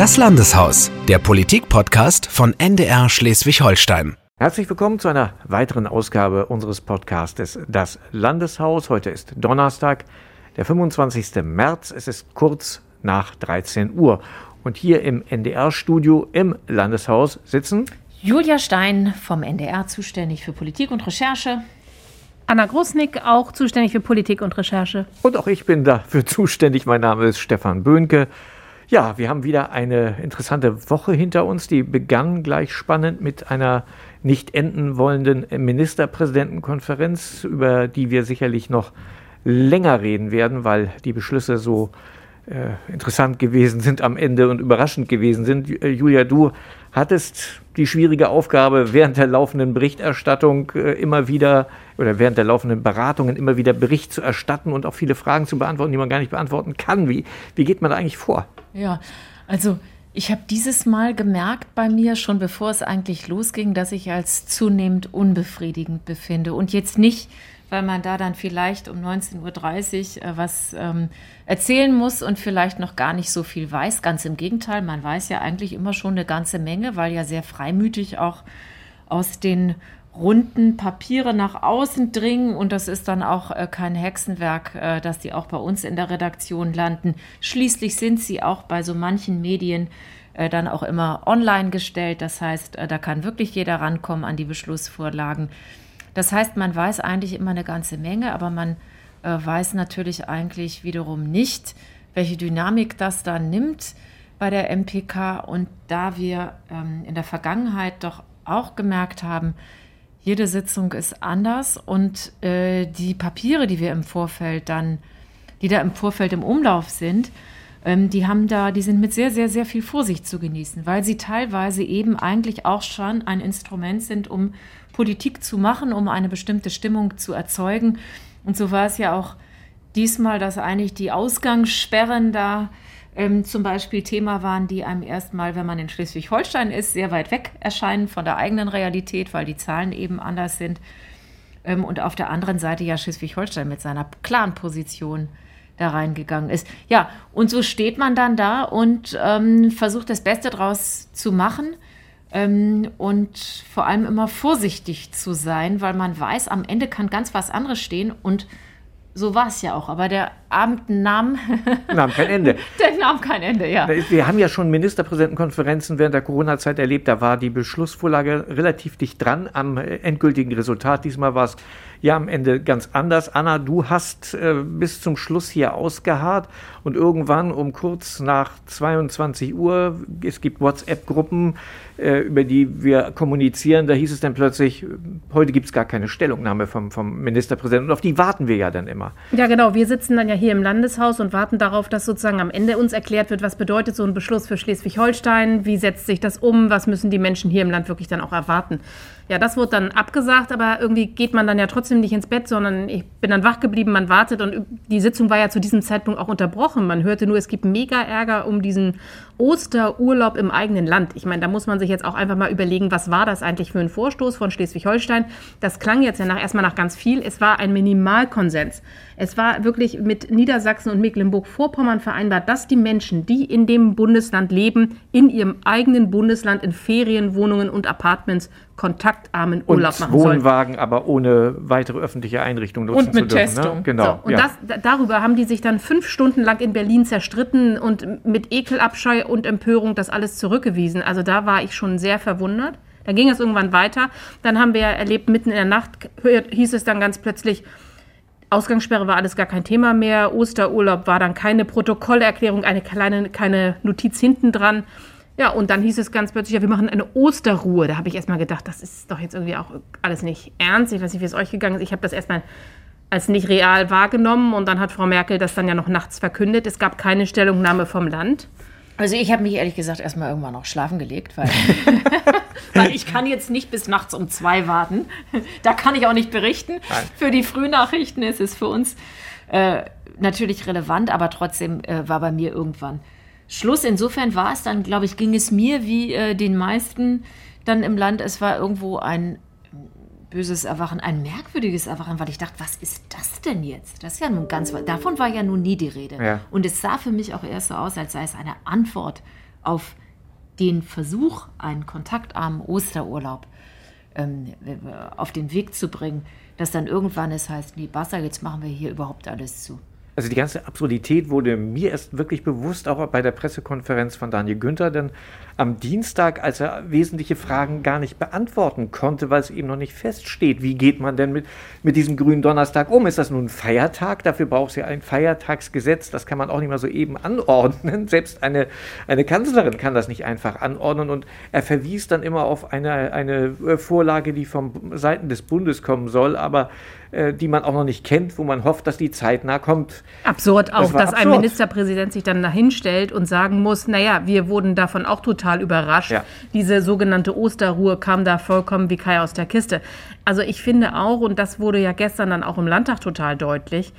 Das Landeshaus, der Politik-Podcast von NDR Schleswig-Holstein. Herzlich willkommen zu einer weiteren Ausgabe unseres Podcastes Das Landeshaus. Heute ist Donnerstag, der 25. März. Es ist kurz nach 13 Uhr. Und hier im NDR-Studio im Landeshaus sitzen Julia Stein vom NDR zuständig für Politik und Recherche. Anna Grusnick, auch zuständig für Politik und Recherche. Und auch ich bin dafür zuständig. Mein Name ist Stefan Böhnke. Ja, wir haben wieder eine interessante Woche hinter uns. Die begann gleich spannend mit einer nicht enden wollenden Ministerpräsidentenkonferenz, über die wir sicherlich noch länger reden werden, weil die Beschlüsse so äh, interessant gewesen sind am Ende und überraschend gewesen sind. Äh, Julia, du hattest die schwierige Aufgabe, während der laufenden Berichterstattung äh, immer wieder oder während der laufenden Beratungen immer wieder Bericht zu erstatten und auch viele Fragen zu beantworten, die man gar nicht beantworten kann. Wie, wie geht man da eigentlich vor? Ja, also ich habe dieses Mal gemerkt bei mir, schon bevor es eigentlich losging, dass ich als zunehmend unbefriedigend befinde. Und jetzt nicht, weil man da dann vielleicht um 19.30 Uhr äh, was ähm, erzählen muss und vielleicht noch gar nicht so viel weiß. Ganz im Gegenteil, man weiß ja eigentlich immer schon eine ganze Menge, weil ja sehr freimütig auch aus den runden Papiere nach außen dringen und das ist dann auch äh, kein Hexenwerk, äh, dass die auch bei uns in der Redaktion landen. Schließlich sind sie auch bei so manchen Medien äh, dann auch immer online gestellt. Das heißt, äh, da kann wirklich jeder rankommen an die Beschlussvorlagen. Das heißt, man weiß eigentlich immer eine ganze Menge, aber man äh, weiß natürlich eigentlich wiederum nicht, welche Dynamik das dann nimmt bei der MPK. Und da wir ähm, in der Vergangenheit doch auch gemerkt haben, jede Sitzung ist anders und äh, die Papiere, die wir im Vorfeld dann, die da im Vorfeld im Umlauf sind, ähm, die haben da, die sind mit sehr, sehr, sehr viel Vorsicht zu genießen, weil sie teilweise eben eigentlich auch schon ein Instrument sind, um Politik zu machen, um eine bestimmte Stimmung zu erzeugen. Und so war es ja auch diesmal, dass eigentlich die Ausgangssperren da ähm, zum Beispiel Thema waren, die einem erstmal, wenn man in Schleswig-Holstein ist, sehr weit weg erscheinen von der eigenen Realität, weil die Zahlen eben anders sind. Ähm, und auf der anderen Seite ja Schleswig-Holstein mit seiner klaren Position da reingegangen ist. Ja, und so steht man dann da und ähm, versucht das Beste draus zu machen ähm, und vor allem immer vorsichtig zu sein, weil man weiß, am Ende kann ganz was anderes stehen und so war es ja auch, aber der Abend nahm, nahm kein Ende. Der nahm kein Ende, ja. Wir haben ja schon Ministerpräsidentenkonferenzen während der Corona-Zeit erlebt. Da war die Beschlussvorlage relativ dicht dran am endgültigen Resultat. Diesmal war es ja am Ende ganz anders. Anna, du hast äh, bis zum Schluss hier ausgeharrt und irgendwann um kurz nach 22 Uhr, es gibt WhatsApp-Gruppen, äh, über die wir kommunizieren, da hieß es dann plötzlich, heute gibt es gar keine Stellungnahme vom, vom Ministerpräsidenten und auf die warten wir ja dann immer. Ja, genau. Wir sitzen dann ja hier im Landeshaus und warten darauf, dass sozusagen am Ende uns erklärt wird, was bedeutet so ein Beschluss für Schleswig-Holstein, wie setzt sich das um, was müssen die Menschen hier im Land wirklich dann auch erwarten. Ja, das wurde dann abgesagt, aber irgendwie geht man dann ja trotzdem nicht ins Bett, sondern ich bin dann wach geblieben, man wartet und die Sitzung war ja zu diesem Zeitpunkt auch unterbrochen. Man hörte nur, es gibt mega Ärger um diesen Osterurlaub im eigenen Land. Ich meine, da muss man sich jetzt auch einfach mal überlegen, was war das eigentlich für ein Vorstoß von Schleswig-Holstein? Das klang jetzt ja nach, erstmal nach ganz viel. Es war ein Minimalkonsens. Es war wirklich mit Niedersachsen und Mecklenburg-Vorpommern vereinbart, dass die Menschen, die in dem Bundesland leben, in ihrem eigenen Bundesland in Ferienwohnungen und Apartments kontaktarmen Urlaub und machen sollen. Wohnwagen, aber ohne weitere öffentliche Einrichtungen nutzen und mit dürfen. Ne? Testung. Ne? Genau. So, und ja. das, darüber haben die sich dann fünf Stunden lang in Berlin zerstritten und mit Ekelabscheu und Empörung das alles zurückgewiesen. Also da war ich schon sehr verwundert. Da ging es irgendwann weiter. Dann haben wir erlebt, mitten in der Nacht hieß es dann ganz plötzlich, Ausgangssperre war alles gar kein Thema mehr. Osterurlaub war dann keine Protokollerklärung, eine kleine keine Notiz hinten dran. Ja, und dann hieß es ganz plötzlich, ja, wir machen eine Osterruhe. Da habe ich erstmal gedacht, das ist doch jetzt irgendwie auch alles nicht ernst. Ich weiß nicht, wie es euch gegangen ist. Ich habe das erstmal als nicht real wahrgenommen und dann hat Frau Merkel das dann ja noch nachts verkündet. Es gab keine Stellungnahme vom Land. Also ich habe mich ehrlich gesagt erstmal irgendwann noch schlafen gelegt, weil, weil ich kann jetzt nicht bis nachts um zwei warten. Da kann ich auch nicht berichten. Nein. Für die Frühnachrichten ist es für uns äh, natürlich relevant, aber trotzdem äh, war bei mir irgendwann Schluss. Insofern war es dann, glaube ich, ging es mir wie äh, den meisten dann im Land. Es war irgendwo ein böses Erwachen, ein merkwürdiges Erwachen, weil ich dachte, was ist das denn jetzt? Das ist ja nun ganz, davon war ja nun nie die Rede. Ja. Und es sah für mich auch erst so aus, als sei es eine Antwort auf den Versuch, einen kontaktarmen Osterurlaub ähm, auf den Weg zu bringen, dass dann irgendwann es heißt, nee, Basta, jetzt machen wir hier überhaupt alles zu. Also die ganze Absurdität wurde mir erst wirklich bewusst, auch bei der Pressekonferenz von Daniel Günther, denn am Dienstag, als er wesentliche Fragen gar nicht beantworten konnte, weil es eben noch nicht feststeht, wie geht man denn mit, mit diesem grünen Donnerstag um? Ist das nun ein Feiertag? Dafür braucht es ja ein Feiertagsgesetz, das kann man auch nicht mal so eben anordnen. Selbst eine, eine Kanzlerin kann das nicht einfach anordnen und er verwies dann immer auf eine, eine Vorlage, die von Seiten des Bundes kommen soll, aber äh, die man auch noch nicht kennt, wo man hofft, dass die zeitnah kommt. Absurd auch, das dass absurd. ein Ministerpräsident sich dann dahinstellt und sagen muss, naja, wir wurden davon auch total überrascht. Ja. Diese sogenannte Osterruhe kam da vollkommen wie Kai aus der Kiste. Also ich finde auch, und das wurde ja gestern dann auch im Landtag total deutlich,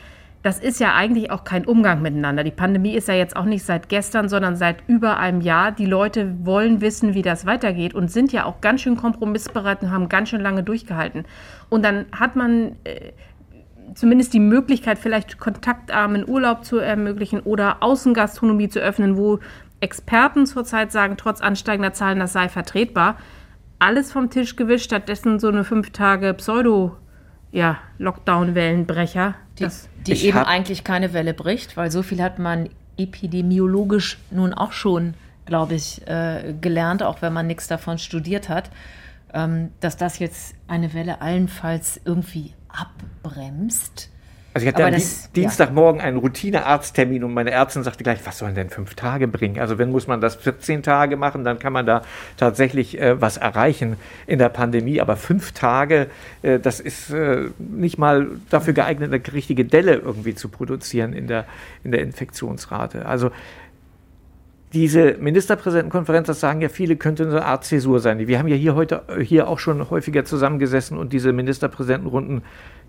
das ist ja eigentlich auch kein Umgang miteinander. Die Pandemie ist ja jetzt auch nicht seit gestern, sondern seit über einem Jahr. Die Leute wollen wissen, wie das weitergeht und sind ja auch ganz schön kompromissbereit und haben ganz schön lange durchgehalten. Und dann hat man äh, zumindest die Möglichkeit, vielleicht kontaktarmen Urlaub zu ermöglichen oder Außengastronomie zu öffnen, wo Experten zurzeit sagen, trotz ansteigender Zahlen, das sei vertretbar. Alles vom Tisch gewischt, stattdessen so eine fünf Tage Pseudo- ja, Lockdown-Wellenbrecher. Die, die eben eigentlich keine Welle bricht, weil so viel hat man epidemiologisch nun auch schon, glaube ich, äh, gelernt, auch wenn man nichts davon studiert hat, ähm, dass das jetzt eine Welle allenfalls irgendwie abbremst. Also ich hatte am das, Dienstagmorgen ja. einen Routinearzttermin und meine Ärztin sagte gleich, was sollen denn fünf Tage bringen? Also wenn muss man das 14 Tage machen, dann kann man da tatsächlich äh, was erreichen in der Pandemie. Aber fünf Tage, äh, das ist äh, nicht mal dafür geeignet, eine richtige Delle irgendwie zu produzieren in der, in der Infektionsrate. Also diese Ministerpräsidentenkonferenz, das sagen ja viele, könnte eine Art Zäsur sein. Wir haben ja hier heute hier auch schon häufiger zusammengesessen und diese Ministerpräsidentenrunden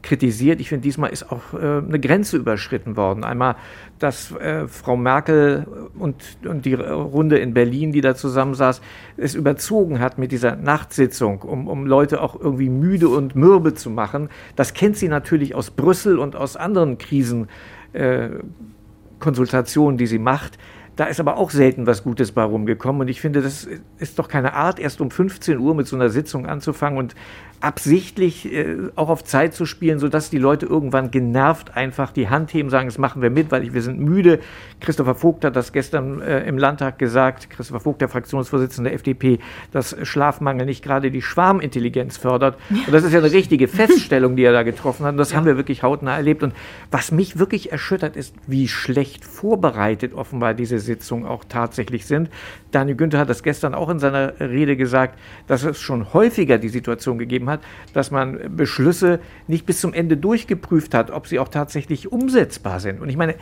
kritisiert. Ich finde, diesmal ist auch äh, eine Grenze überschritten worden. Einmal, dass äh, Frau Merkel und, und die Runde in Berlin, die da zusammensaß, es überzogen hat mit dieser Nachtsitzung, um, um Leute auch irgendwie müde und mürbe zu machen. Das kennt sie natürlich aus Brüssel und aus anderen Krisenkonsultationen, äh, die sie macht. Da ist aber auch selten was Gutes bei rumgekommen. Und ich finde, das ist doch keine Art, erst um 15 Uhr mit so einer Sitzung anzufangen und absichtlich äh, auch auf Zeit zu spielen, sodass die Leute irgendwann genervt einfach die Hand heben, sagen, das machen wir mit, weil wir sind müde. Christopher Vogt hat das gestern äh, im Landtag gesagt, Christopher Vogt, der Fraktionsvorsitzende der FDP, dass Schlafmangel nicht gerade die Schwarmintelligenz fördert. Und das ist ja eine richtige Feststellung, die er da getroffen hat. Und das ja. haben wir wirklich hautnah erlebt. Und was mich wirklich erschüttert, ist, wie schlecht vorbereitet offenbar diese Sitzungen auch tatsächlich sind. Daniel Günther hat das gestern auch in seiner Rede gesagt, dass es schon häufiger die Situation gegeben hat, dass man Beschlüsse nicht bis zum Ende durchgeprüft hat, ob sie auch tatsächlich umsetzbar sind. Und ich meine,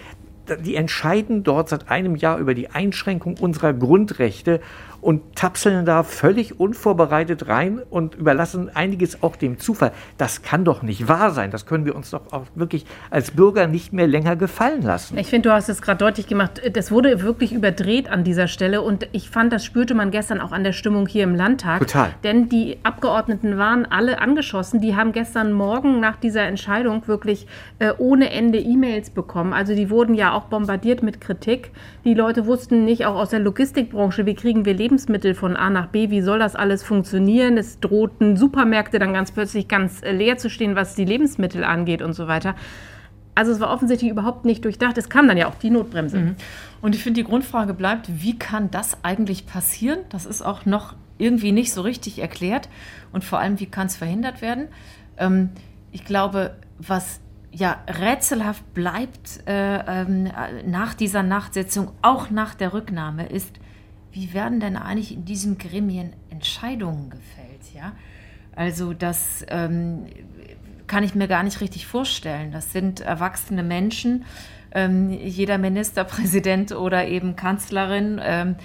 die entscheiden dort seit einem Jahr über die Einschränkung unserer Grundrechte und tapseln da völlig unvorbereitet rein und überlassen einiges auch dem Zufall. Das kann doch nicht wahr sein. Das können wir uns doch auch wirklich als Bürger nicht mehr länger gefallen lassen. Ich finde, du hast es gerade deutlich gemacht. Das wurde wirklich überdreht an dieser Stelle und ich fand, das spürte man gestern auch an der Stimmung hier im Landtag. Total. Denn die Abgeordneten waren alle angeschossen. Die haben gestern Morgen nach dieser Entscheidung wirklich äh, ohne Ende E-Mails bekommen. Also die wurden ja auch bombardiert mit Kritik. Die Leute wussten nicht, auch aus der Logistikbranche, wie kriegen wir Leben Lebensmittel von A nach B, wie soll das alles funktionieren? Es drohten Supermärkte dann ganz plötzlich ganz äh, leer zu stehen, was die Lebensmittel angeht und so weiter. Also es war offensichtlich überhaupt nicht durchdacht. Es kam dann ja auch die Notbremse. Mhm. Und ich finde, die Grundfrage bleibt, wie kann das eigentlich passieren? Das ist auch noch irgendwie nicht so richtig erklärt. Und vor allem, wie kann es verhindert werden? Ähm, ich glaube, was ja rätselhaft bleibt äh, ähm, nach dieser Nachtsitzung, auch nach der Rücknahme, ist, wie werden denn eigentlich in diesen Gremien Entscheidungen gefällt? Ja? Also das ähm, kann ich mir gar nicht richtig vorstellen. Das sind erwachsene Menschen, ähm, jeder Ministerpräsident oder eben Kanzlerin. Ähm,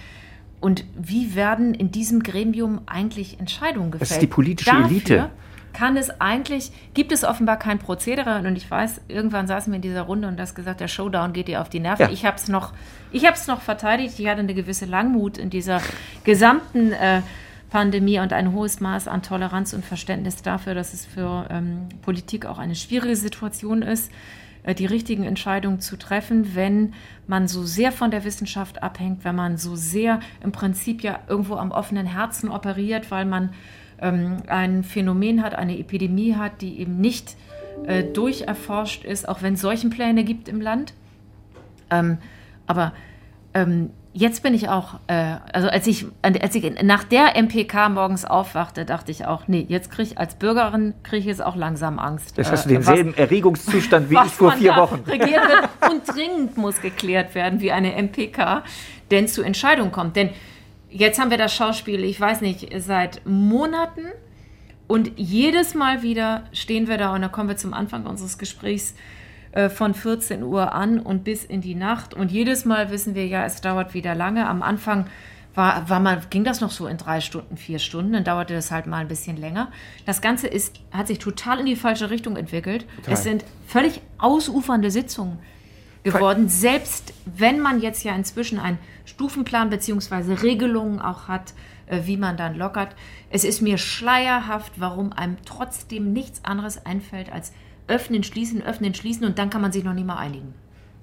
und wie werden in diesem Gremium eigentlich Entscheidungen gefällt? Das ist die politische Dafür Elite kann es eigentlich, gibt es offenbar kein Prozedere. Und ich weiß, irgendwann saßen wir in dieser Runde und das gesagt, der Showdown geht dir auf die Nerven. Ja. Ich habe es noch, noch verteidigt. Ich hatte eine gewisse Langmut in dieser gesamten äh, Pandemie und ein hohes Maß an Toleranz und Verständnis dafür, dass es für ähm, Politik auch eine schwierige Situation ist. äh, die richtigen Entscheidungen zu treffen, wenn man so sehr von der Wissenschaft abhängt, wenn man so sehr im Prinzip ja irgendwo am offenen Herzen operiert, weil man ähm, ein Phänomen hat, eine Epidemie hat, die eben nicht äh, durcherforscht ist, auch wenn es solchen Pläne gibt im Land. Ähm, aber ähm, jetzt bin ich auch, äh, also als ich, als ich nach der MPK morgens aufwachte, dachte ich auch, nee, jetzt kriege ich als Bürgerin kriege ich jetzt auch langsam Angst. Das hast du denselben was, Erregungszustand wie ich vor vier Wochen. Regiert wird und dringend muss geklärt werden, wie eine MPK denn zu Entscheidungen kommt. Denn jetzt haben wir das Schauspiel, ich weiß nicht, seit Monaten und jedes Mal wieder stehen wir da und da kommen wir zum Anfang unseres Gesprächs äh, von 14 Uhr an und bis in die Nacht. Und jedes Mal wissen wir ja, es dauert wieder lange. Am Anfang war, war mal, ging das noch so in drei Stunden, vier Stunden, dann dauerte das halt mal ein bisschen länger. Das Ganze ist, hat sich total in die falsche Richtung entwickelt. Total. Es sind völlig ausufernde Sitzungen geworden, selbst wenn man jetzt ja inzwischen einen Stufenplan bzw. Regelungen auch hat, äh, wie man dann lockert. Es ist mir schleierhaft, warum einem trotzdem nichts anderes einfällt, als öffnen, schließen, öffnen, schließen und dann kann man sich noch nicht mal einigen.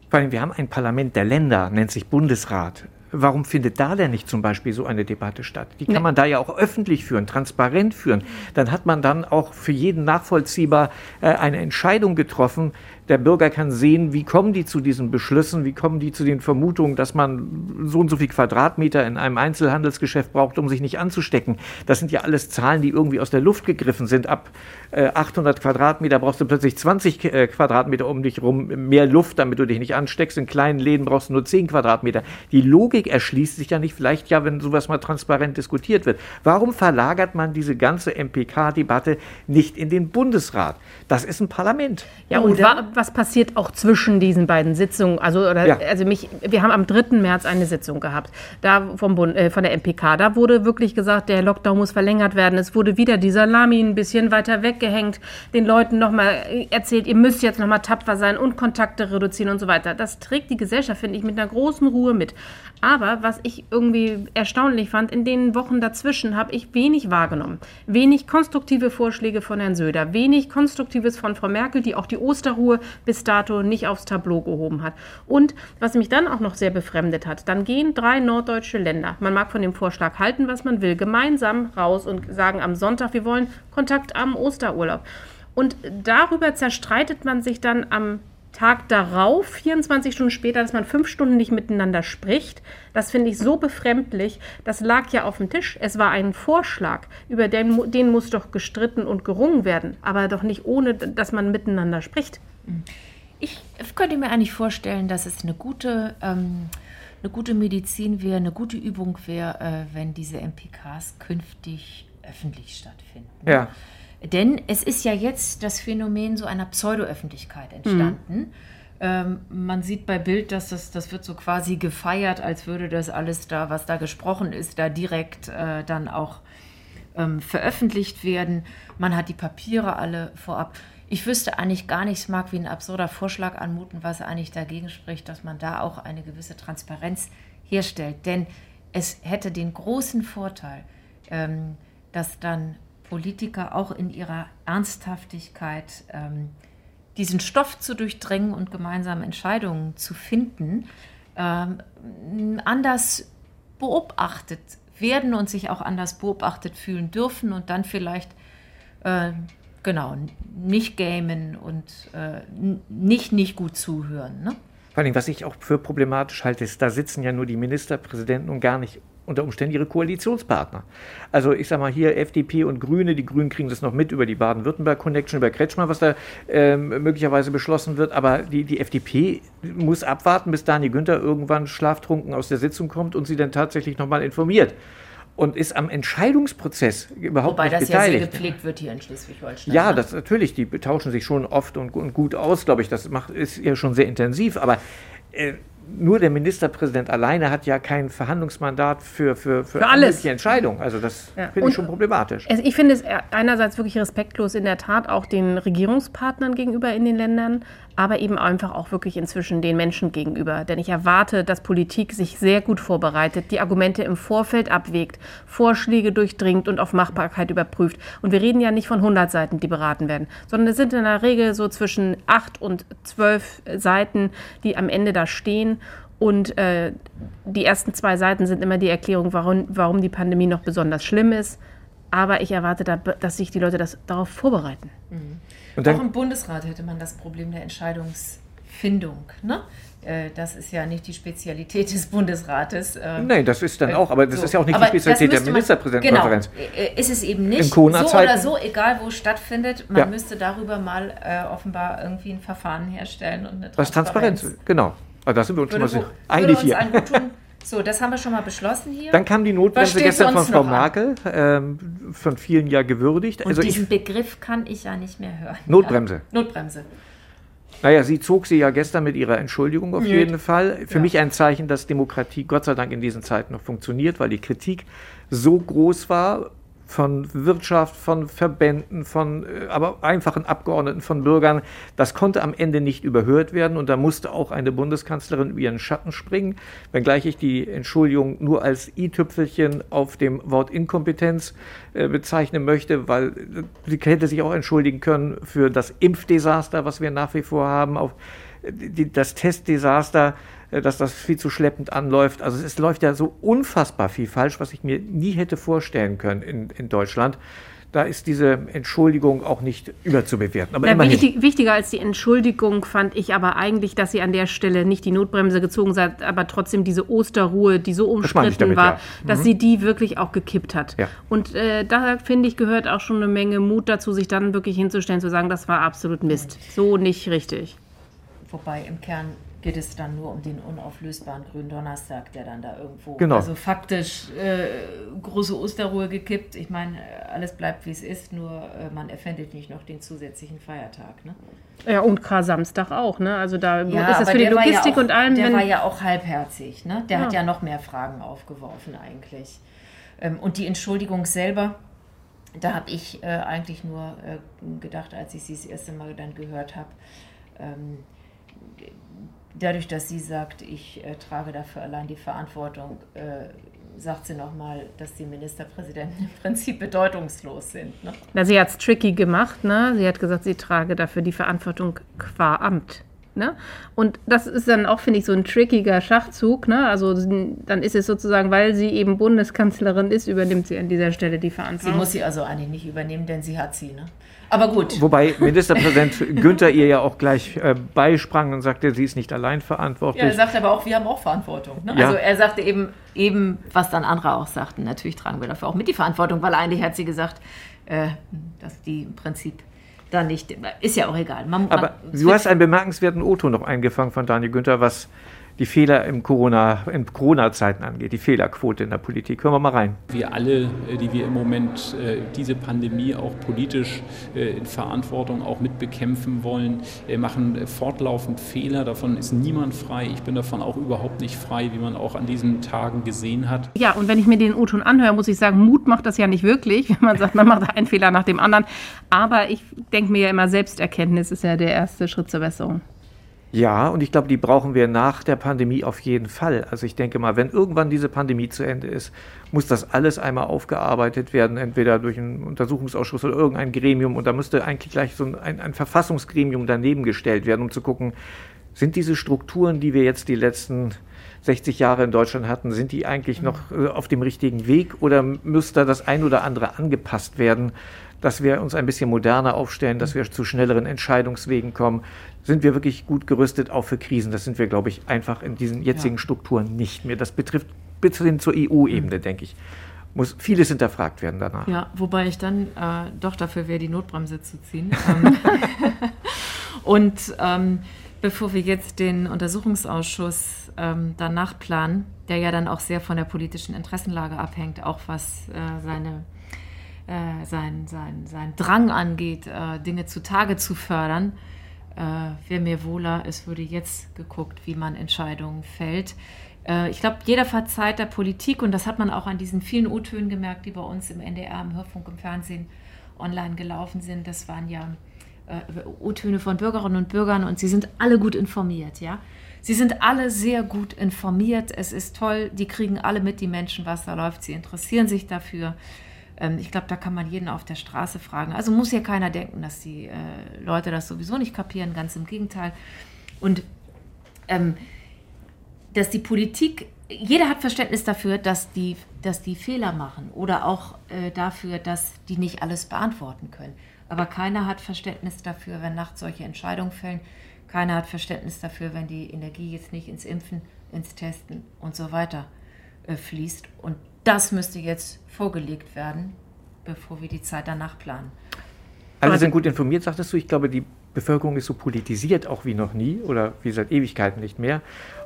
Vor allem, wir haben ein Parlament der Länder, nennt sich Bundesrat. Warum findet da denn nicht zum Beispiel so eine Debatte statt? Die kann man da ja auch öffentlich führen, transparent führen. Dann hat man dann auch für jeden nachvollziehbar äh, eine Entscheidung getroffen, der Bürger kann sehen, wie kommen die zu diesen Beschlüssen, wie kommen die zu den Vermutungen, dass man so und so viel Quadratmeter in einem Einzelhandelsgeschäft braucht, um sich nicht anzustecken. Das sind ja alles Zahlen, die irgendwie aus der Luft gegriffen sind. Ab äh, 800 Quadratmeter brauchst du plötzlich 20 äh, Quadratmeter um dich rum, mehr Luft, damit du dich nicht ansteckst. In kleinen Läden brauchst du nur 10 Quadratmeter. Die Logik erschließt sich ja nicht, vielleicht ja, wenn sowas mal transparent diskutiert wird. Warum verlagert man diese ganze MPK-Debatte nicht in den Bundesrat? Das ist ein Parlament. Ja, und was passiert auch zwischen diesen beiden Sitzungen? Also, oder, ja. also mich, wir haben am 3. März eine Sitzung gehabt, da vom Bund, äh, von der MPK. Da wurde wirklich gesagt, der Lockdown muss verlängert werden. Es wurde wieder die Salami ein bisschen weiter weggehängt, den Leuten nochmal erzählt, ihr müsst jetzt nochmal tapfer sein und Kontakte reduzieren und so weiter. Das trägt die Gesellschaft, finde ich, mit einer großen Ruhe mit. Aber was ich irgendwie erstaunlich fand, in den Wochen dazwischen habe ich wenig wahrgenommen. Wenig konstruktive Vorschläge von Herrn Söder, wenig Konstruktives von Frau Merkel, die auch die Osterruhe bis dato nicht aufs Tableau gehoben hat. Und was mich dann auch noch sehr befremdet hat, dann gehen drei norddeutsche Länder, man mag von dem Vorschlag halten, was man will, gemeinsam raus und sagen am Sonntag, wir wollen Kontakt am Osterurlaub. Und darüber zerstreitet man sich dann am Tag darauf, 24 Stunden später, dass man fünf Stunden nicht miteinander spricht. Das finde ich so befremdlich. Das lag ja auf dem Tisch. Es war ein Vorschlag, über den, den muss doch gestritten und gerungen werden, aber doch nicht ohne, dass man miteinander spricht. Ich könnte mir eigentlich vorstellen, dass es eine gute, ähm, eine gute Medizin wäre, eine gute Übung wäre, äh, wenn diese MPKs künftig öffentlich stattfinden. Ja. Denn es ist ja jetzt das Phänomen so einer Pseudo-Öffentlichkeit entstanden. Mhm. Ähm, man sieht bei Bild, dass das, das wird so quasi gefeiert, als würde das alles da, was da gesprochen ist, da direkt äh, dann auch ähm, veröffentlicht werden. Man hat die Papiere alle vorab. Ich wüsste eigentlich gar nicht, es mag wie ein absurder Vorschlag anmuten, was eigentlich dagegen spricht, dass man da auch eine gewisse Transparenz herstellt. Denn es hätte den großen Vorteil, ähm, dass dann Politiker auch in ihrer Ernsthaftigkeit ähm, diesen Stoff zu durchdringen und gemeinsame Entscheidungen zu finden, ähm, anders beobachtet werden und sich auch anders beobachtet fühlen dürfen und dann vielleicht äh, genau nicht gamen und äh, nicht nicht gut zuhören. Ne? Vor allem, was ich auch für problematisch halte, ist, da sitzen ja nur die Ministerpräsidenten und gar nicht unter Umständen ihre Koalitionspartner. Also ich sage mal hier FDP und Grüne, die Grünen kriegen das noch mit über die Baden-Württemberg-Connection, über Kretschmann, was da ähm, möglicherweise beschlossen wird, aber die, die FDP muss abwarten, bis Dani Günther irgendwann schlaftrunken aus der Sitzung kommt und sie dann tatsächlich nochmal informiert und ist am Entscheidungsprozess überhaupt Wobei nicht beteiligt. Wobei das ja sehr gepflegt wird hier in Schleswig-Holstein. Ja, ne? das natürlich, die tauschen sich schon oft und, und gut aus, glaube ich, das macht, ist ja schon sehr intensiv, aber äh, nur der Ministerpräsident alleine hat ja kein Verhandlungsmandat für, für, für, für alles. die Entscheidung. Also das ja. finde ich schon problematisch. Also ich finde es einerseits wirklich respektlos in der Tat auch den Regierungspartnern gegenüber in den Ländern, aber eben einfach auch wirklich inzwischen den Menschen gegenüber. Denn ich erwarte, dass Politik sich sehr gut vorbereitet, die Argumente im Vorfeld abwägt, Vorschläge durchdringt und auf Machbarkeit überprüft. Und wir reden ja nicht von 100 Seiten, die beraten werden, sondern es sind in der Regel so zwischen 8 und 12 Seiten, die am Ende da stehen. Und äh, die ersten zwei Seiten sind immer die Erklärung, warum, warum die Pandemie noch besonders schlimm ist. Aber ich erwarte, da, dass sich die Leute das, darauf vorbereiten. Mhm. Und dann, Auch im Bundesrat hätte man das Problem der Entscheidungsfindung. Ne? Äh, das ist ja nicht die Spezialität des Bundesrates. Ähm, Nein, das ist dann äh, auch, aber das so. ist ja auch nicht aber die Spezialität der Ministerpräsidentenkonferenz. Genau, ist es eben nicht. so oder so, egal wo es stattfindet, man ja. müsste darüber mal äh, offenbar irgendwie ein Verfahren herstellen und eine Transparenz. Was Transparenz, genau. Also da sind wir uns würde, schon mal einig hier. So, das haben wir schon mal beschlossen hier. Dann kam die Notbremse gestern von Frau Merkel, ähm, von vielen ja gewürdigt. Und also diesen ich, Begriff kann ich ja nicht mehr hören. Notbremse. Ja? Notbremse. Naja, sie zog sie ja gestern mit ihrer Entschuldigung auf Nö. jeden Fall. Für ja. mich ein Zeichen, dass Demokratie Gott sei Dank in diesen Zeiten noch funktioniert, weil die Kritik so groß war von Wirtschaft, von Verbänden, von äh, aber einfachen Abgeordneten, von Bürgern. Das konnte am Ende nicht überhört werden und da musste auch eine Bundeskanzlerin über ihren Schatten springen, wenngleich ich die Entschuldigung nur als i-Tüpfelchen auf dem Wort Inkompetenz äh, bezeichnen möchte, weil äh, sie hätte sich auch entschuldigen können für das Impfdesaster, was wir nach wie vor haben, auf die, das Testdesaster äh, dass das viel zu schleppend anläuft. Also es läuft ja so unfassbar viel falsch, was ich mir nie hätte vorstellen können in, in Deutschland. Da ist diese Entschuldigung auch nicht überzubewerten. Aber Na, wichtig, wichtiger als die Entschuldigung fand ich aber eigentlich, dass sie an der Stelle nicht die Notbremse gezogen hat, aber trotzdem diese Osterruhe, die so umstritten damit, war, ja. dass mhm. sie die wirklich auch gekippt hat. Ja. Und äh, da finde ich, gehört auch schon eine Menge Mut dazu, sich dann wirklich hinzustellen, zu sagen, das war absolut Mist. So nicht richtig. Wobei im Kern geht es dann nur um den unauflösbaren grünen Donnerstag, der dann da irgendwo, genau. also faktisch äh, große Osterruhe gekippt. Ich meine, alles bleibt wie es ist, nur äh, man erfindet nicht noch den zusätzlichen Feiertag. Ne? Ja, und Kar-Samstag auch, ne? Also da ja, ist es für die Logistik ja auch, und allem. Der war ja auch halbherzig, ne? Der ja. hat ja noch mehr Fragen aufgeworfen eigentlich. Ähm, und die Entschuldigung selber, da habe ich äh, eigentlich nur äh, gedacht, als ich sie das erste Mal dann gehört habe, ähm, dadurch, dass sie sagt, ich äh, trage dafür allein die Verantwortung, äh, sagt sie nochmal, dass die Ministerpräsidenten im Prinzip bedeutungslos sind. Ne? Na, sie hat es tricky gemacht. Ne? Sie hat gesagt, sie trage dafür die Verantwortung qua Amt. Ne? Und das ist dann auch, finde ich, so ein trickiger Schachzug. Ne? Also dann ist es sozusagen, weil sie eben Bundeskanzlerin ist, übernimmt sie an dieser Stelle die Verantwortung. Sie muss sie also eigentlich nicht übernehmen, denn sie hat sie. Ne? Aber gut. Wobei Ministerpräsident Günther ihr ja auch gleich äh, beisprang und sagte, sie ist nicht allein verantwortlich. Ja, er sagte aber auch, wir haben auch Verantwortung. Ne? Ja. Also er sagte eben, eben, was dann andere auch sagten, natürlich tragen wir dafür auch mit die Verantwortung, weil eigentlich hat sie gesagt, äh, dass die im Prinzip da nicht, ist ja auch egal. Man, aber man, du hast einen bemerkenswerten O-Ton noch eingefangen von Daniel Günther, was die Fehler im Corona, in Corona-Zeiten angeht, die Fehlerquote in der Politik. Hören wir mal rein. Wir alle, äh, die wir im Moment äh, diese Pandemie auch politisch äh, in Verantwortung auch mitbekämpfen wollen, machen fortlaufend Fehler. Davon ist niemand frei. Ich bin davon auch überhaupt nicht frei, wie man auch an diesen Tagen gesehen hat. Ja, und wenn ich mir den O-Ton anhöre, muss ich sagen, Mut macht das ja nicht wirklich, wenn man sagt, man macht einen Fehler nach dem anderen. Aber ich denke mir ja immer, Selbsterkenntnis ist ja der erste Schritt zur Besserung. Ja, und ich glaube, die brauchen wir nach der Pandemie auf jeden Fall. Also ich denke mal, wenn irgendwann diese Pandemie zu Ende ist, muss das alles einmal aufgearbeitet werden, entweder durch einen Untersuchungsausschuss oder irgendein Gremium. Und da müsste eigentlich gleich so ein, ein Verfassungsgremium daneben gestellt werden, um zu gucken, sind diese Strukturen, die wir jetzt die letzten 60 Jahre in Deutschland hatten, sind die eigentlich noch äh, auf dem richtigen Weg oder müsste das ein oder andere angepasst werden? dass wir uns ein bisschen moderner aufstellen, dass wir zu schnelleren Entscheidungswegen kommen. Sind wir wirklich gut gerüstet auch für Krisen? Das sind wir, glaube ich, einfach in diesen jetzigen ja. Strukturen nicht mehr. Das betrifft bis hin zur EU-Ebene, mhm. denke ich. Muss vieles hinterfragt werden danach. Ja, wobei ich dann äh, doch dafür wäre, die Notbremse zu ziehen. Ähm, und ähm, bevor wir jetzt den Untersuchungsausschuss ähm, danach planen, der ja dann auch sehr von der politischen Interessenlage abhängt, auch was äh, seine äh, sein, sein, sein Drang angeht, äh, Dinge zutage zu fördern, äh, wäre mir wohler, es würde jetzt geguckt, wie man Entscheidungen fällt. Äh, ich glaube, jeder verzeiht der Politik und das hat man auch an diesen vielen O-Tönen gemerkt, die bei uns im NDR, im Hörfunk, im Fernsehen online gelaufen sind. Das waren ja äh, O-Töne von Bürgerinnen und Bürgern und sie sind alle gut informiert, ja. Sie sind alle sehr gut informiert. Es ist toll, die kriegen alle mit, die Menschen, was da läuft. Sie interessieren sich dafür. Ähm, ich glaube, da kann man jeden auf der Straße fragen. Also muss ja keiner denken, dass die äh, Leute das sowieso nicht kapieren, ganz im Gegenteil. Und ähm, dass die Politik, jeder hat Verständnis dafür, dass die, dass die Fehler machen oder auch äh, dafür, dass die nicht alles beantworten können. Aber keiner hat Verständnis dafür, wenn nachts solche Entscheidungen fällen. Keiner hat Verständnis dafür, wenn die Energie jetzt nicht ins Impfen, ins Testen und so weiter äh, fließt. Und das müsste jetzt vorgelegt werden, bevor wir die Zeit danach planen. Alle sind gut informiert, sagtest du. Ich glaube, die Bevölkerung ist so politisiert auch wie noch nie oder wie seit Ewigkeiten nicht mehr.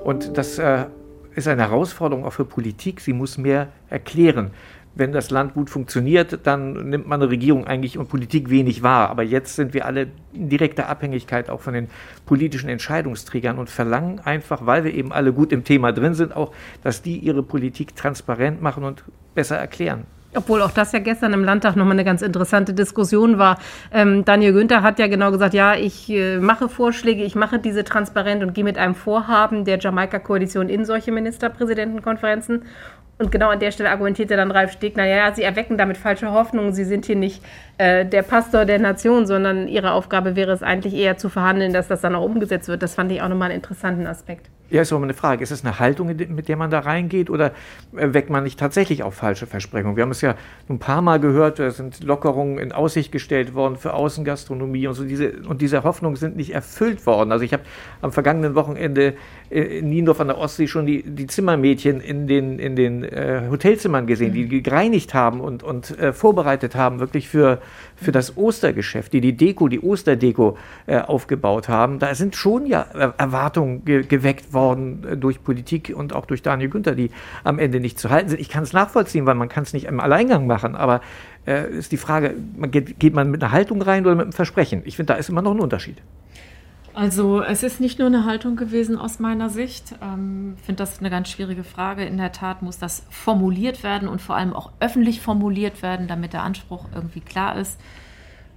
Und das äh, ist eine Herausforderung auch für Politik. Sie muss mehr erklären. Wenn das Land gut funktioniert, dann nimmt man eine Regierung eigentlich und Politik wenig wahr. Aber jetzt sind wir alle in direkter Abhängigkeit auch von den politischen Entscheidungsträgern und verlangen einfach, weil wir eben alle gut im Thema drin sind, auch, dass die ihre Politik transparent machen und besser erklären. Obwohl auch das ja gestern im Landtag nochmal eine ganz interessante Diskussion war. Ähm, Daniel Günther hat ja genau gesagt, ja, ich äh, mache Vorschläge, ich mache diese transparent und gehe mit einem Vorhaben der Jamaika-Koalition in solche Ministerpräsidentenkonferenzen. Und genau an der Stelle argumentierte dann Ralf Stegner, ja, sie erwecken damit falsche Hoffnungen, sie sind hier nicht äh, der Pastor der Nation, sondern ihre Aufgabe wäre es eigentlich eher zu verhandeln, dass das dann auch umgesetzt wird. Das fand ich auch nochmal einen interessanten Aspekt. Ja, ist aber eine Frage. Ist es eine Haltung, mit der man da reingeht oder äh, weckt man nicht tatsächlich auf falsche Versprechungen? Wir haben es ja ein paar Mal gehört, da sind Lockerungen in Aussicht gestellt worden für Außengastronomie und so. Diese, und diese Hoffnungen sind nicht erfüllt worden. Also ich habe am vergangenen Wochenende in Niendorf an der Ostsee schon die, die Zimmermädchen in den, in den äh, Hotelzimmern gesehen, die mhm. gereinigt haben und, und äh, vorbereitet haben, wirklich für, für das Ostergeschäft, die die Deko, die Osterdeko äh, aufgebaut haben. Da sind schon ja Erwartungen ge geweckt worden äh, durch Politik und auch durch Daniel Günther, die am Ende nicht zu halten sind. Ich kann es nachvollziehen, weil man kann es nicht im Alleingang machen, aber äh, ist die Frage, geht, geht man mit einer Haltung rein oder mit einem Versprechen? Ich finde, da ist immer noch ein Unterschied. Also es ist nicht nur eine Haltung gewesen aus meiner Sicht. Ich ähm, finde das eine ganz schwierige Frage. In der Tat muss das formuliert werden und vor allem auch öffentlich formuliert werden, damit der Anspruch irgendwie klar ist.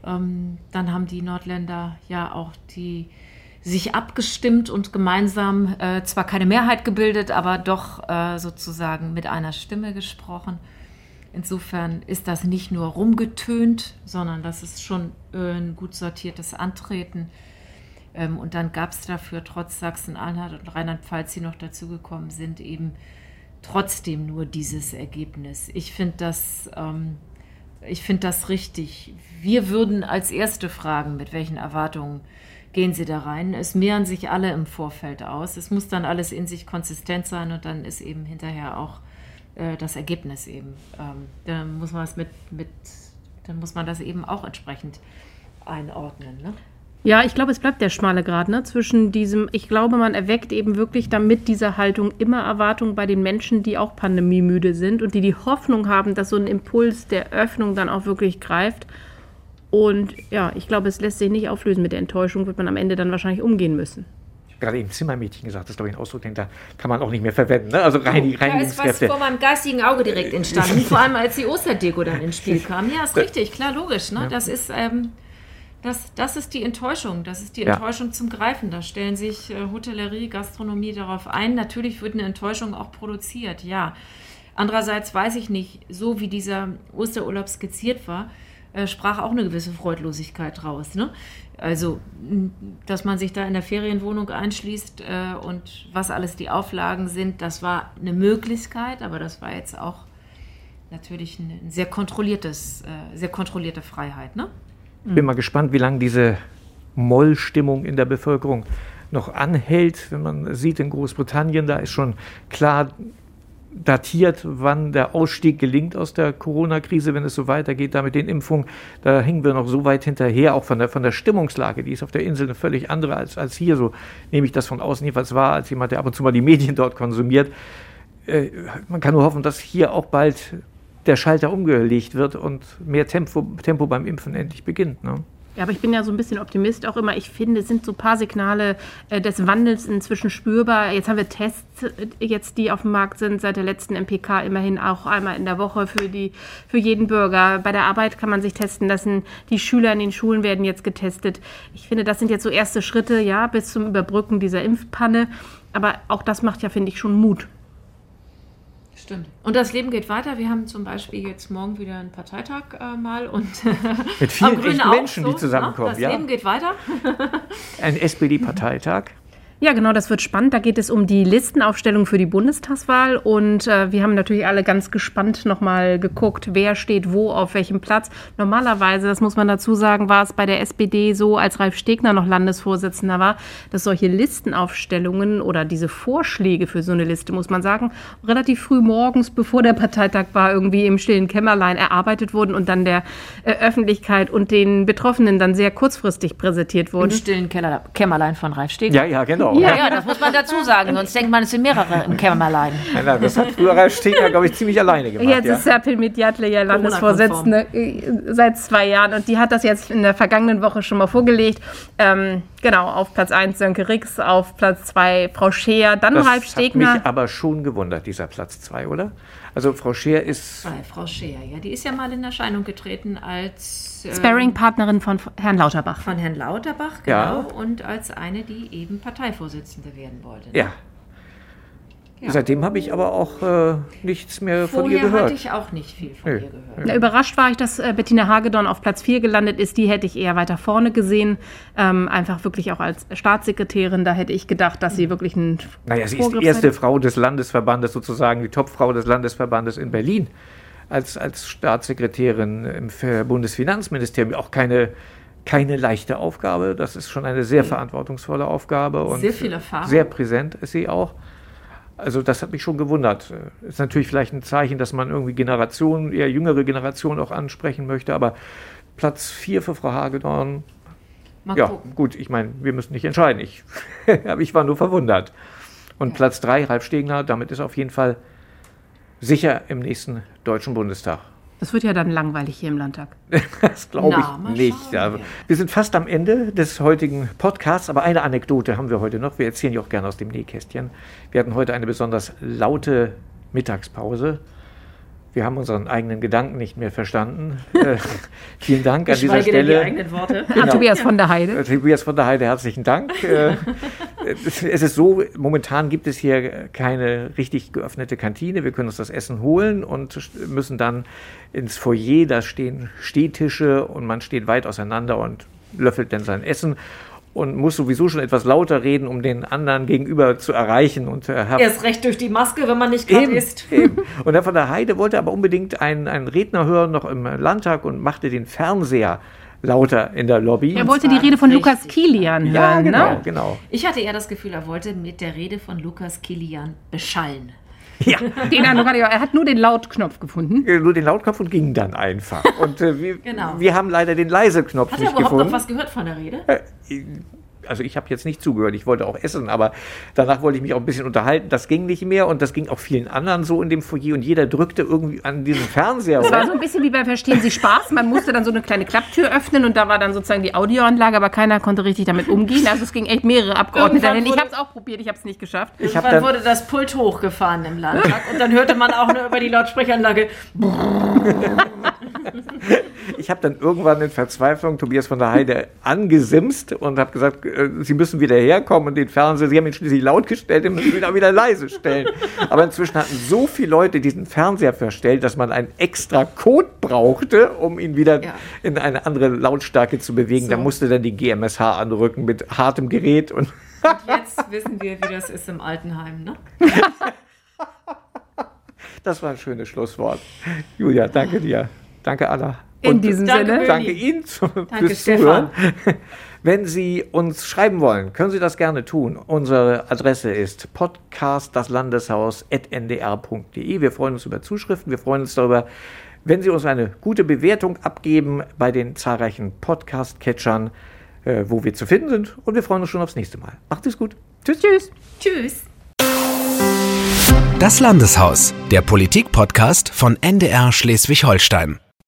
Ähm, dann haben die Nordländer ja auch die sich abgestimmt und gemeinsam äh, zwar keine Mehrheit gebildet, aber doch äh, sozusagen mit einer Stimme gesprochen. Insofern ist das nicht nur rumgetönt, sondern das ist schon äh, ein gut sortiertes Antreten. Ähm, und dann gab es dafür trotz Sachsen-Anhalt und Rheinland-Pfalz, die noch dazugekommen sind, eben trotzdem nur dieses Ergebnis. Ich finde das, ähm, find das richtig. Wir würden als erste fragen, mit welchen Erwartungen gehen sie da rein. Es mehren sich alle im Vorfeld aus. Es muss dann alles in sich konsistent sein und dann ist eben hinterher auch äh, das Ergebnis eben. Ähm, dann muss man es mit, mit, dann muss man das eben auch entsprechend einordnen. Ne? Ja, ich glaube, es bleibt der schmale Grad ne? zwischen diesem, ich glaube, man erweckt eben wirklich damit dieser Haltung immer Erwartungen bei den Menschen, die auch pandemiemüde sind und die die Hoffnung haben, dass so ein Impuls der Öffnung dann auch wirklich greift und ja, ich glaube, es lässt sich nicht auflösen. Mit der Enttäuschung wird man am Ende dann wahrscheinlich umgehen müssen. Gerade eben Zimmermädchen gesagt, das ist glaube ich ein Ausdruck, den da kann man auch nicht mehr verwenden. Ne? Also rein, rein Da ist was vor meinem geistigen Auge direkt entstanden, vor allem als die Osterdeko dann ins Spiel kam. Ja, ist richtig, klar, logisch. Ne? Das ist ähm, das, das ist die Enttäuschung, das ist die Enttäuschung ja. zum Greifen. Da stellen sich äh, Hotellerie, Gastronomie darauf ein. Natürlich wird eine Enttäuschung auch produziert, ja. Andererseits weiß ich nicht, so wie dieser Osterurlaub skizziert war, äh, sprach auch eine gewisse Freudlosigkeit raus. Ne? Also, dass man sich da in der Ferienwohnung einschließt äh, und was alles die Auflagen sind, das war eine Möglichkeit, aber das war jetzt auch natürlich ein sehr kontrolliertes, äh, sehr kontrollierte Freiheit. Ne? Ich bin mal gespannt, wie lange diese Mollstimmung in der Bevölkerung noch anhält. Wenn man sieht in Großbritannien, da ist schon klar, datiert, wann der Ausstieg gelingt aus der Corona-Krise, wenn es so weitergeht, da mit den Impfungen. Da hängen wir noch so weit hinterher, auch von der, von der Stimmungslage. Die ist auf der Insel eine völlig andere als, als hier. So nehme ich das von außen jedenfalls wahr, als jemand, der ab und zu mal die Medien dort konsumiert. Äh, man kann nur hoffen, dass hier auch bald der Schalter umgelegt wird und mehr Tempo, Tempo beim Impfen endlich beginnt. Ne? Ja, aber ich bin ja so ein bisschen Optimist auch immer. Ich finde, es sind so ein paar Signale äh, des Wandels inzwischen spürbar. Jetzt haben wir Tests, äh, jetzt die auf dem Markt sind, seit der letzten MPK immerhin auch einmal in der Woche für, die, für jeden Bürger. Bei der Arbeit kann man sich testen lassen. Die Schüler in den Schulen werden jetzt getestet. Ich finde, das sind jetzt so erste Schritte, ja, bis zum Überbrücken dieser Impfpanne. Aber auch das macht ja, finde ich, schon Mut. Stimmt. Und das Leben geht weiter. Wir haben zum Beispiel jetzt morgen wieder einen Parteitag äh, mal und Mit vielen echten Menschen, so, die zusammenkommen. Ne? Das ja. Leben geht weiter. Ein SPD-Parteitag. Ja, genau, das wird spannend. Da geht es um die Listenaufstellung für die Bundestagswahl. Und äh, wir haben natürlich alle ganz gespannt nochmal geguckt, wer steht wo, auf welchem Platz. Normalerweise, das muss man dazu sagen, war es bei der SPD so, als Ralf Stegner noch Landesvorsitzender war, dass solche Listenaufstellungen oder diese Vorschläge für so eine Liste, muss man sagen, relativ früh morgens, bevor der Parteitag war, irgendwie im stillen Kämmerlein erarbeitet wurden und dann der äh, Öffentlichkeit und den Betroffenen dann sehr kurzfristig präsentiert wurden. Im stillen Kämmerlein von Ralf Stegner. Ja, ja, genau. Genau. Ja, ja, das muss man dazu sagen, sonst denkt man, es sind mehrere im Kämmerlein. Ja, das hat früher Ralf Stegner, glaube ich, ziemlich alleine gemacht. Jetzt ja. ist Serpil Medjatle ja Landesvorsitzende äh, seit zwei Jahren und die hat das jetzt in der vergangenen Woche schon mal vorgelegt. Ähm, genau, auf Platz 1 Sönke Rix, auf Platz 2 Frau Scheer, dann das Ralf Stegner. Das hat mich aber schon gewundert, dieser Platz 2, oder? Also Frau Scheer ist... Frau Scheer, ja, die ist ja mal in Erscheinung getreten als ähm, Sparring-Partnerin von Herrn Lauterbach. Von Herrn Lauterbach, genau. Ja. Und als eine, die eben Parteivorsitzende werden wollte. Ja. Ja. Seitdem habe ich aber auch äh, nichts mehr Vorher von ihr gehört. hatte ich auch nicht viel von nee. ihr gehört. Ja, überrascht war ich, dass äh, Bettina Hagedorn auf Platz 4 gelandet ist. Die hätte ich eher weiter vorne gesehen. Ähm, einfach wirklich auch als Staatssekretärin. Da hätte ich gedacht, dass sie wirklich ein. Naja, sie ist die erste hätte. Frau des Landesverbandes, sozusagen die Topfrau des Landesverbandes in Berlin als, als Staatssekretärin im Bundesfinanzministerium auch keine, keine leichte Aufgabe. Das ist schon eine sehr verantwortungsvolle Aufgabe und sehr viel Erfahrung. Sehr präsent ist sie auch. Also das hat mich schon gewundert. Ist natürlich vielleicht ein Zeichen, dass man irgendwie Generationen, eher jüngere Generationen auch ansprechen möchte, aber Platz 4 für Frau Hagedorn. Mal ja, gucken. gut, ich meine, wir müssen nicht entscheiden. Ich, ich war nur verwundert. Und ja. Platz 3, Ralf Stegner, damit ist auf jeden Fall sicher im nächsten Deutschen Bundestag. Das wird ja dann langweilig hier im Landtag. das glaube ich nicht. Ja. Wir sind fast am Ende des heutigen Podcasts, aber eine Anekdote haben wir heute noch. Wir erzählen ja auch gerne aus dem Nähkästchen. Wir hatten heute eine besonders laute Mittagspause. Wir haben unseren eigenen Gedanken nicht mehr verstanden. Äh, vielen Dank an dieser Stelle. Die eigenen Worte. Genau. Tobias von der Heide. Tobias von der Heide, herzlichen Dank. Äh, es ist so, momentan gibt es hier keine richtig geöffnete Kantine. Wir können uns das Essen holen und müssen dann ins Foyer. Da stehen Stehtische und man steht weit auseinander und löffelt dann sein Essen und muss sowieso schon etwas lauter reden, um den anderen gegenüber zu erreichen. Und, äh, Erst recht durch die Maske, wenn man nicht gerade isst. Eben. Und Herr von der Heide wollte aber unbedingt einen, einen Redner hören, noch im Landtag, und machte den Fernseher lauter in der Lobby. Er wollte die Rede von richtig. Lukas Kilian hören. Ja, genau, ne? genau. Ich hatte eher das Gefühl, er wollte mit der Rede von Lukas Kilian beschallen. Ja. Den Eindruck hatte ich auch. Er hat nur den Lautknopf gefunden. Ja, nur den Lautknopf und ging dann einfach. Und äh, wir, genau. wir haben leider den Leise-Knopf nicht gefunden. Hat er überhaupt noch was gehört von der Rede? Äh, also ich habe jetzt nicht zugehört, ich wollte auch essen, aber danach wollte ich mich auch ein bisschen unterhalten. Das ging nicht mehr und das ging auch vielen anderen so in dem Foyer und jeder drückte irgendwie an diesem Fernseher. Das war so ein bisschen wie bei Verstehen Sie Spaß. Man musste dann so eine kleine Klapptür öffnen und da war dann sozusagen die Audioanlage, aber keiner konnte richtig damit umgehen. Also es ging echt mehrere Abgeordnete dahin. Ich habe es auch probiert, ich habe es nicht geschafft. Irgendwann dann wurde das Pult hochgefahren im Landtag und dann hörte man auch nur über die Lautsprecheranlage. ich habe dann irgendwann in Verzweiflung Tobias von der Heide angesimst und habe gesagt, äh, Sie müssen wieder herkommen und den Fernseher, Sie haben ihn schließlich laut gestellt, den müssen Sie wieder, wieder leise stellen. Aber inzwischen hatten so viele Leute diesen Fernseher verstellt, dass man einen extra Code brauchte, um ihn wieder ja. in eine andere Lautstärke zu bewegen. So. Da musste dann die GMSH anrücken mit hartem Gerät. Und, und jetzt wissen wir, wie das ist im Altenheim, ne? Das war ein schönes Schlusswort. Julia, danke dir. Danke, Anna. In Und diesem danke, Sinne. Danke Ihnen zu, danke, fürs Stefan. Zuhören. Wenn Sie uns schreiben wollen, können Sie das gerne tun. Unsere Adresse ist podcastdaslandeshaus.ndr.de. Wir freuen uns über Zuschriften. Wir freuen uns darüber, wenn Sie uns eine gute Bewertung abgeben bei den zahlreichen Podcast-Catchern, äh, wo wir zu finden sind. Und wir freuen uns schon aufs nächste Mal. Macht es gut. Tschüss. Tschüss. Tschüss. Das Landeshaus, der Politik-Podcast von NDR Schleswig-Holstein.